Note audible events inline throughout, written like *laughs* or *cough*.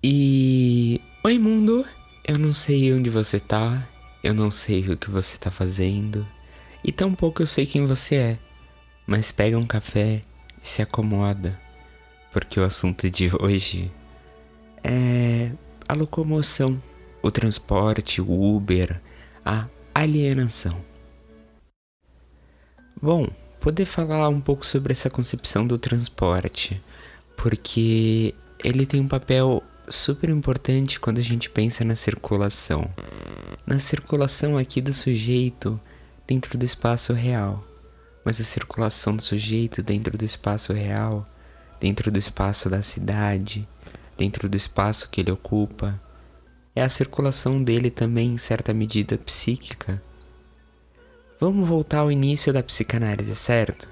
E. Oi, mundo! Eu não sei onde você tá, eu não sei o que você tá fazendo, e tampouco eu sei quem você é. Mas pega um café e se acomoda, porque o assunto de hoje é a locomoção, o transporte, o Uber, a alienação. Bom, poder falar um pouco sobre essa concepção do transporte, porque ele tem um papel super importante quando a gente pensa na circulação. Na circulação aqui do sujeito dentro do espaço real, mas a circulação do sujeito dentro do espaço real, dentro do espaço da cidade, dentro do espaço que ele ocupa, é a circulação dele também em certa medida psíquica. Vamos voltar ao início da psicanálise, certo?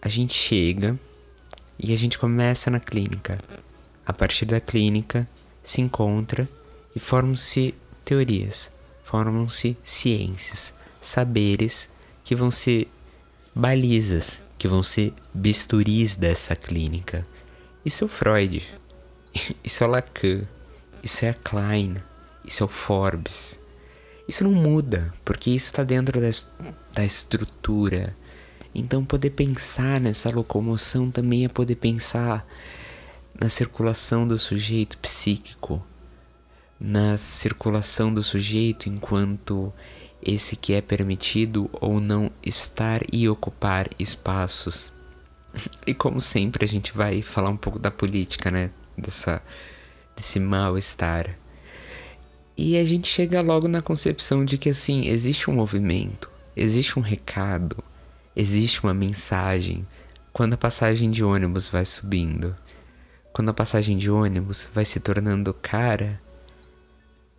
A gente chega e a gente começa na clínica. A partir da clínica se encontra e formam-se teorias, formam-se ciências, saberes que vão ser balizas, que vão ser bisturis dessa clínica. Isso é o Freud, *laughs* isso é o Lacan, isso é a Klein, isso é o Forbes. Isso não muda, porque isso está dentro da, da estrutura. Então, poder pensar nessa locomoção também é poder pensar na circulação do sujeito psíquico, na circulação do sujeito enquanto esse que é permitido ou não estar e ocupar espaços. *laughs* E como sempre a gente vai falar um pouco da política, né? Dessa, desse mal-estar. E a gente chega logo na concepção de que assim, existe um movimento, existe um recado, existe uma mensagem quando a passagem de ônibus vai subindo. Quando a passagem de ônibus vai se tornando cara,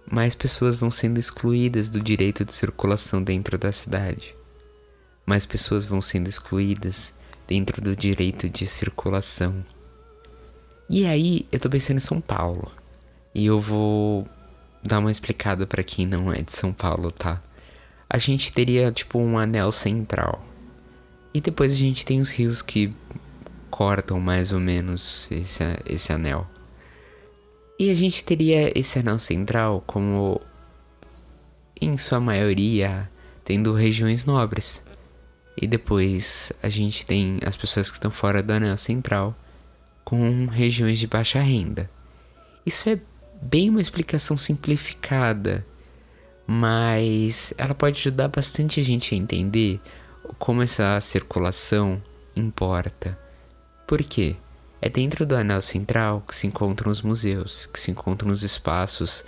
mais pessoas vão sendo excluídas do direito de circulação dentro da cidade. Mais pessoas vão sendo excluídas dentro do direito de circulação. E aí, eu tô pensando em São Paulo. E eu vou dar uma explicada para quem não é de São Paulo, tá? A gente teria tipo um anel central. E depois a gente tem os rios que cortam mais ou menos esse, esse anel. E a gente teria esse anel central como, em sua maioria, tendo regiões nobres. E depois a gente tem as pessoas que estão fora do anel central com regiões de baixa renda. Isso é bem uma explicação simplificada, mas ela pode ajudar bastante a gente a entender como essa circulação importa. Por quê? É dentro do anel central que se encontram os museus, que se encontram os espaços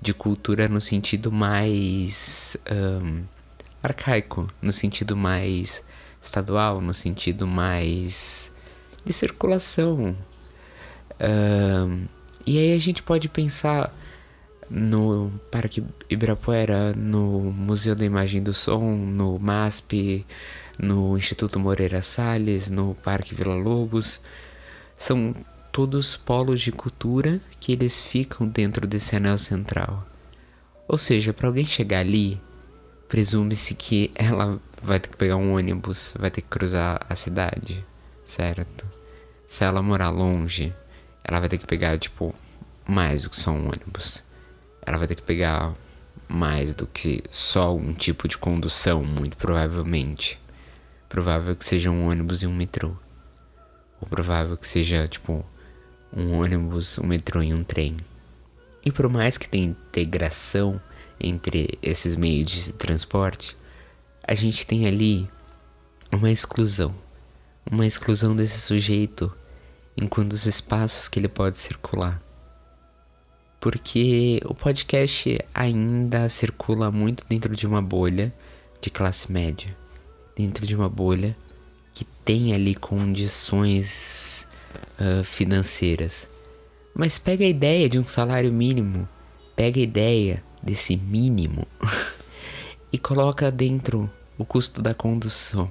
de cultura no sentido mais um, arcaico, no sentido mais estadual, no sentido mais de circulação. Um, e aí a gente pode pensar no Parque Ibirapuera, no Museu da Imagem do Som, no MASP, no Instituto Moreira Salles, no Parque Vila Lobos são todos polos de cultura que eles ficam dentro desse anel central. Ou seja, para alguém chegar ali, presume-se que ela vai ter que pegar um ônibus, vai ter que cruzar a cidade, certo? Se ela morar longe, ela vai ter que pegar, tipo, mais do que só um ônibus. Ela vai ter que pegar mais do que só um tipo de condução, muito provavelmente. Provável que seja um ônibus e um metrô. Ou provável que seja, tipo, um ônibus, um metrô e um trem. E por mais que tenha integração entre esses meios de transporte, a gente tem ali uma exclusão. Uma exclusão desse sujeito enquanto os espaços que ele pode circular. Porque o podcast ainda circula muito dentro de uma bolha de classe média, dentro de uma bolha que tem ali condições uh, financeiras. Mas pega a ideia de um salário mínimo, pega a ideia desse mínimo *laughs* e coloca dentro o custo da condução.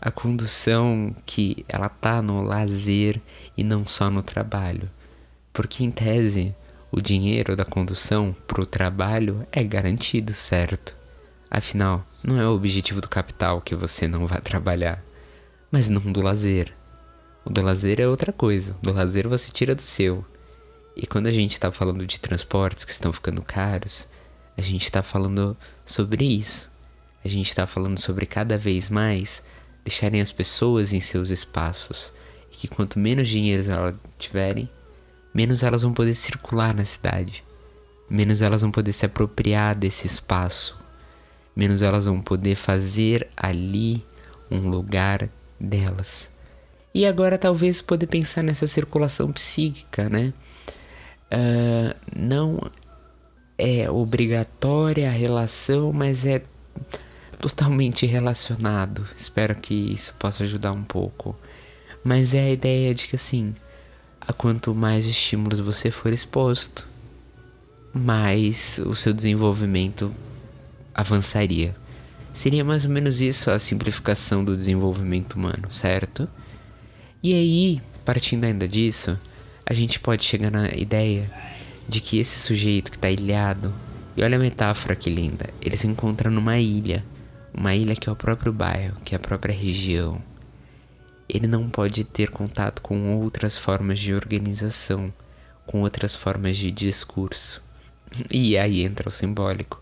A condução que ela tá no lazer e não só no trabalho. Porque em tese, o dinheiro da condução pro trabalho é garantido, certo? Afinal, não é o objetivo do capital que você não vá trabalhar mas não do lazer. O do lazer é outra coisa. Do lazer você tira do seu. E quando a gente está falando de transportes que estão ficando caros, a gente está falando sobre isso. A gente está falando sobre cada vez mais deixarem as pessoas em seus espaços. E que quanto menos dinheiro elas tiverem, menos elas vão poder circular na cidade. Menos elas vão poder se apropriar desse espaço. Menos elas vão poder fazer ali um lugar delas. E agora talvez poder pensar nessa circulação psíquica, né? Uh, não é obrigatória a relação, mas é totalmente relacionado. Espero que isso possa ajudar um pouco. Mas é a ideia de que assim, a quanto mais estímulos você for exposto, mais o seu desenvolvimento avançaria. Seria mais ou menos isso a simplificação do desenvolvimento humano, certo? E aí, partindo ainda disso, a gente pode chegar na ideia de que esse sujeito que está ilhado, e olha a metáfora que linda, ele se encontra numa ilha, uma ilha que é o próprio bairro, que é a própria região. Ele não pode ter contato com outras formas de organização, com outras formas de discurso. E aí entra o simbólico.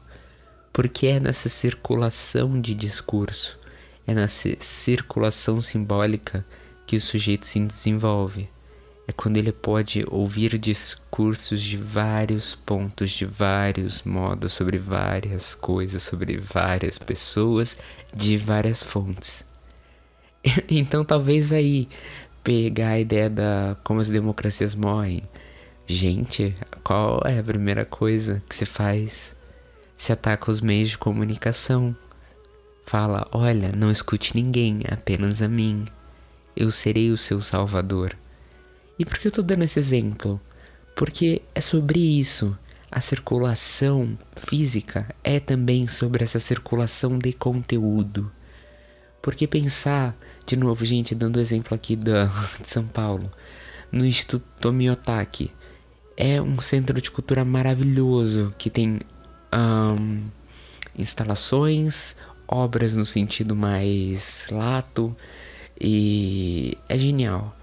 Porque é nessa circulação de discurso, é nessa circulação simbólica que o sujeito se desenvolve é quando ele pode ouvir discursos de vários pontos, de vários modos, sobre várias coisas, sobre várias pessoas, de várias fontes. *laughs* Então, talvez aí pegar a ideia da como as democracias morrem. Gente, qual é a primeira coisa que se faz? Se ataca os meios de comunicação. Fala: olha, não escute ninguém, apenas a mim. Eu serei o seu salvador. E por que eu tô dando esse exemplo? Porque é sobre isso. A circulação física é também sobre essa circulação de conteúdo. Porque pensar, de novo, gente, dando exemplo aqui da, *laughs* de São Paulo, no Instituto Tomiotaki, é um centro de cultura maravilhoso que tem um, instalações, obras no sentido mais lato e é genial.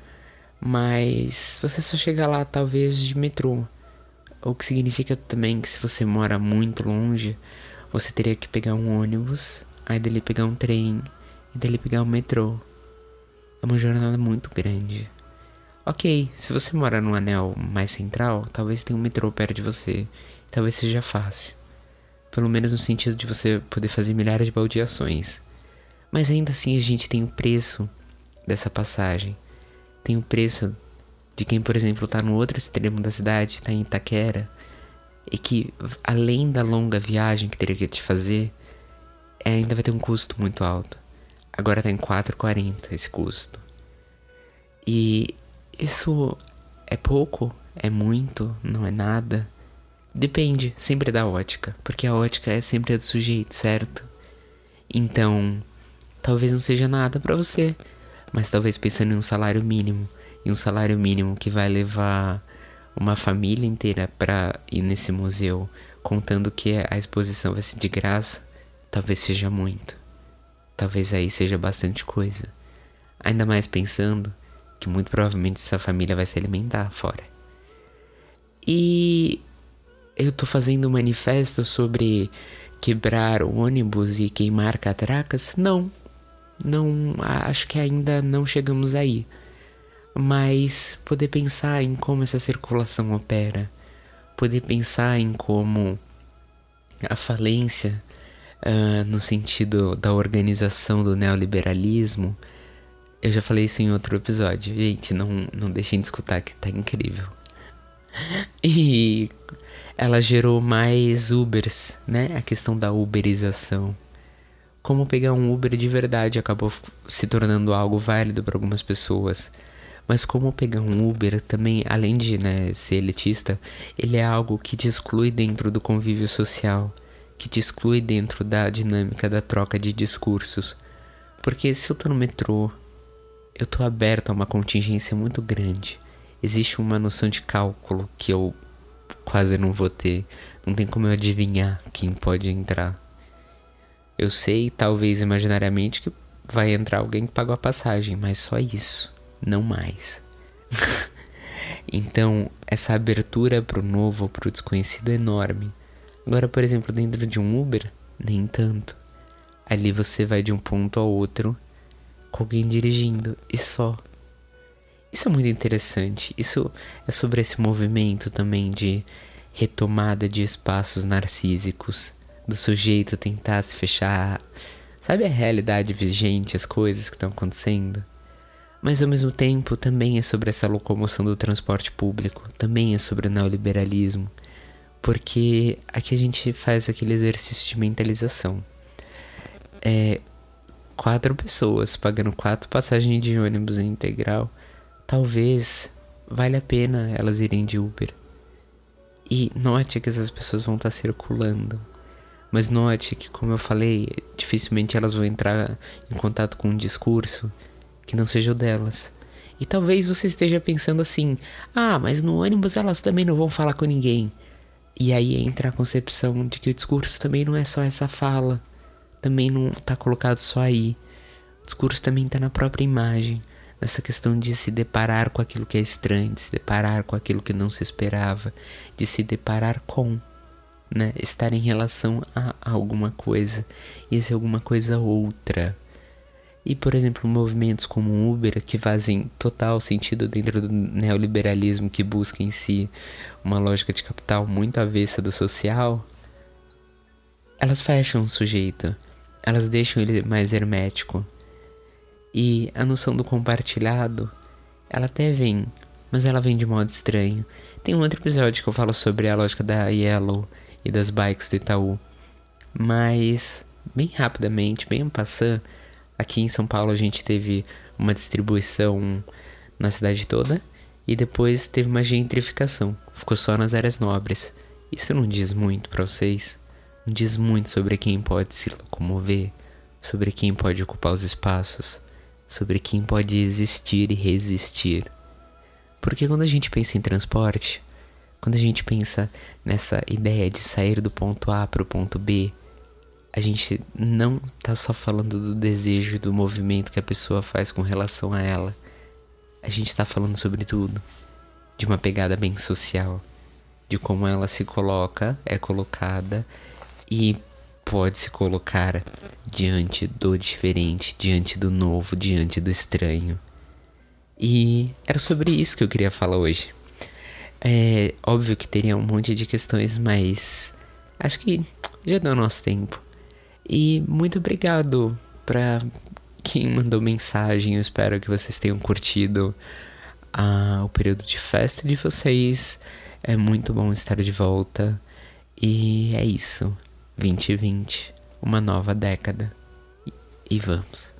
Mas você só chega lá talvez de metrô. O que significa também que se você mora muito longe, você teria que pegar um ônibus, aí dele pegar um trem e dele pegar um metrô. É uma jornada muito grande. Ok, se você mora num anel mais central, talvez tenha um metrô perto de você. Talvez seja fácil. Pelo menos no sentido de você poder fazer milhares de baldeações. Mas ainda assim a gente tem o preço dessa passagem tem o preço de quem, por exemplo, está no outro extremo da cidade, está em Itaquera, e que além da longa viagem que teria que te fazer, é, ainda vai ter um custo muito alto. Agora está em 4,40 esse custo. E isso é pouco? É muito? Não é nada? Depende, sempre da ótica, porque a ótica é sempre a do sujeito, certo? Então, talvez não seja nada para você mas talvez pensando em um salário mínimo, e um salário mínimo que vai levar uma família inteira para ir nesse museu, contando que a exposição vai ser de graça, talvez seja muito. Talvez aí seja bastante coisa. Ainda mais pensando que muito provavelmente essa família vai se alimentar fora. E eu tô fazendo um manifesto sobre quebrar o ônibus e queimar catracas? Não, não acho que ainda não chegamos aí. Mas poder pensar em como essa circulação opera, poder pensar em como a falência, uh, no sentido da organização do neoliberalismo, eu já falei isso em outro episódio. Gente, não, não deixem de escutar que tá incrível. *laughs* E ela gerou mais Ubers, né? A questão da uberização como pegar um Uber de verdade acabou se tornando algo válido para algumas pessoas. Mas como pegar um Uber também, além de né, ser elitista, ele é algo que te exclui dentro do convívio social, que te exclui dentro da dinâmica da troca de discursos. Porque se eu tô no metrô, eu tô aberto a uma contingência muito grande. Existe uma noção de cálculo que eu quase não vou ter. Não tem como eu adivinhar quem pode entrar. Eu sei, talvez imaginariamente, que vai entrar alguém que pagou a passagem, mas só isso, não mais. *laughs* Então, essa abertura para o novo, para o desconhecido é enorme. Agora, por exemplo, dentro de um Uber, nem tanto. Ali você vai de um ponto ao outro com alguém dirigindo e só. Isso é muito interessante. Isso é sobre esse movimento também de retomada de espaços narcísicos, do sujeito tentar se fechar. Sabe a realidade vigente, as coisas que estão acontecendo? Mas ao mesmo tempo também é sobre essa locomoção do transporte público, também é sobre o neoliberalismo, porque aqui a gente faz aquele exercício de mentalização. É, quatro pessoas pagando quatro passagens de ônibus integral, talvez valha a pena elas irem de Uber. E note que essas pessoas vão estar circulando. Mas note que, como eu falei, dificilmente elas vão entrar em contato com um discurso que não seja o delas. E talvez você esteja pensando assim: ah, mas no ônibus elas também não vão falar com ninguém. E aí entra a concepção de que o discurso também não é só essa fala, também não está colocado só aí. O discurso também está na própria imagem, nessa questão de se deparar com aquilo que é estranho, de se deparar com aquilo que não se esperava, de se deparar com, né? Estar em relação a alguma coisa e ser alguma coisa outra. E, por exemplo, movimentos como o Uber, que fazem total sentido dentro do neoliberalismo que busca em si uma lógica de capital muito avessa do social, elas fecham o sujeito, elas deixam ele mais hermético. E a noção do compartilhado, ela até vem, mas ela vem de modo estranho. Tem um outro episódio que eu falo sobre a lógica da Yellow e das bikes do Itaú, mas bem rapidamente, bem passando Aqui em São Paulo a gente teve uma distribuição na cidade toda e depois teve uma gentrificação. Ficou só nas áreas nobres. Isso não diz muito para vocês? Não diz muito sobre quem pode se locomover, sobre quem pode ocupar os espaços, sobre quem pode existir e resistir. Porque quando a gente pensa em transporte, quando a gente pensa nessa ideia de sair do ponto A para o ponto B, a gente não tá só falando do desejo e do movimento que a pessoa faz com relação a ela. A gente tá falando sobre tudo, de uma pegada bem social, de como ela se coloca, é colocada e pode se colocar diante do diferente, diante do novo, diante do estranho. E era sobre isso que eu queria falar hoje. É óbvio que teria um monte de questões, mas acho que já deu nosso tempo. E muito obrigado para quem mandou mensagem. Eu espero que vocês tenham curtido ah, o período de festa de vocês. É muito bom estar de volta. E é isso. 2020, uma nova década. E, vamos.